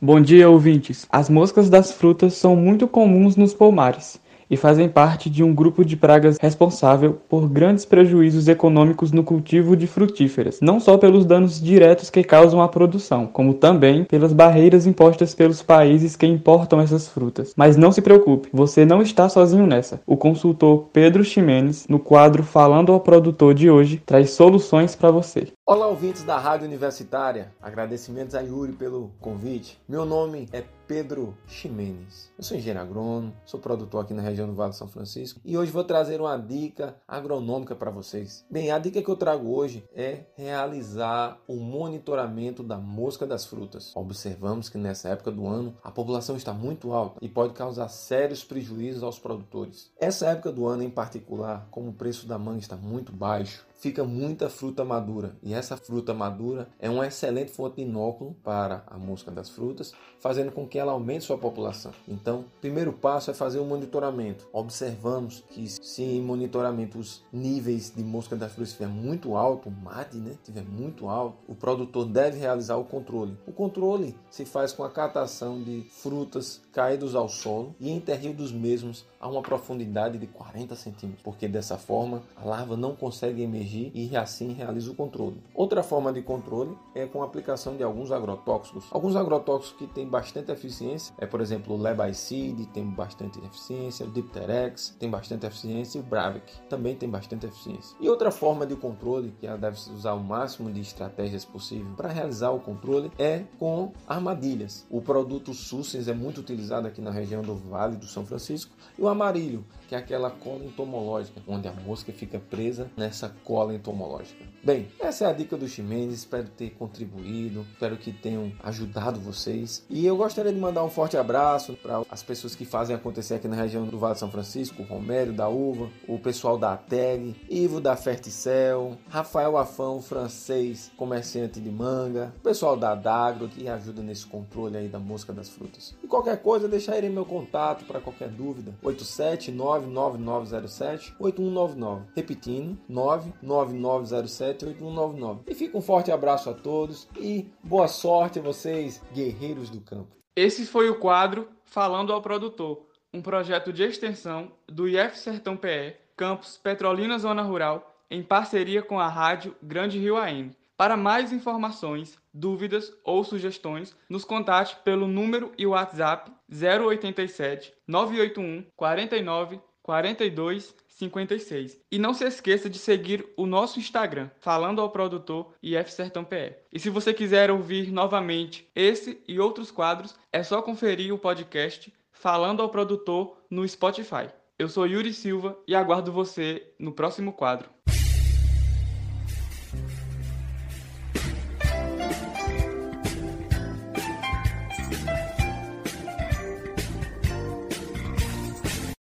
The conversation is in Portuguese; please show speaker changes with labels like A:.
A: Bom dia, ouvintes. As moscas das frutas são muito comuns nos pomares e fazem parte de um grupo de pragas responsável por grandes prejuízos econômicos no cultivo de frutíferas, não só pelos danos diretos que causam à produção, como também pelas barreiras impostas pelos países que importam essas frutas. Mas não se preocupe, você não está sozinho nessa. O consultor Pedro Ximenes, no quadro Falando ao Produtor de hoje, traz soluções para você.
B: Olá, ouvintes da Rádio Universitária. Agradecimentos a Yuri pelo convite. Meu nome é Pedro Ximenes. Eu sou engenheiro agrônomo, sou produtor aqui na região do Vale do São Francisco e hoje vou trazer uma dica agronômica para vocês. Bem, a dica que eu trago hoje é realizar o monitoramento da mosca das frutas. Observamos que nessa época do ano a população está muito alta e pode causar sérios prejuízos aos produtores. Essa época do ano em particular, como o preço da manga está muito baixo, fica muita fruta madura e essa fruta madura é uma excelente fonte de inóculo para a mosca das frutas, fazendo com que ela aumente sua população. Então, o primeiro passo é fazer o um monitoramento. Observamos que se em monitoramento os níveis de mosca das frutas estiver muito alto, o MAD, né, estiver muito alto, o produtor deve realizar o controle. O controle se faz com a catação de frutas caídas ao solo e enterrio dos mesmos a uma profundidade de 40 centímetros, porque dessa forma a larva não consegue emergir e assim realiza o controle. Outra forma de controle é com a aplicação de alguns agrotóxicos. Alguns agrotóxicos que têm bastante eficiência é, por exemplo, o Lebicide tem bastante eficiência, o Dipterex tem bastante eficiência e o Bravec também tem bastante eficiência. E outra forma de controle que ela deve usar o máximo de estratégias possível para realizar o controle é com armadilhas. O produto Sussens é muito utilizado aqui na região do Vale do São Francisco e o amarilho, que é aquela cola entomológica, onde a mosca fica presa nessa cola entomológica. Bem, essa é a dica do Ximenes, espero ter contribuído, espero que tenham ajudado vocês. E eu gostaria de mandar um forte abraço para as pessoas que fazem acontecer aqui na região do Vale de São Francisco, Romério da Uva, o pessoal da ATEG, Ivo da Ferticel, Rafael Afão, francês, comerciante de manga, o pessoal da Dagro que ajuda nesse controle aí da mosca das frutas. E qualquer coisa, deixarei meu contato para qualquer dúvida, 8799907-8199. Repetindo, 999 9907-8199. E fica um forte abraço a todos e boa sorte a vocês, guerreiros do campo.
A: Esse foi o quadro Falando ao Produtor, um projeto de extensão do IF Sertão PE, campus Petrolina Zona Rural, em parceria com a rádio Grande Rio AM. Para mais informações, dúvidas ou sugestões, nos contate pelo número e WhatsApp 087 981 49 42 56. E não se esqueça de seguir o nosso Instagram, falando ao produtor IF Sertão PE. E se você quiser ouvir novamente esse e outros quadros, é só conferir o podcast Falando ao Produtor no Spotify. Eu sou Yuri Silva e aguardo você no próximo quadro.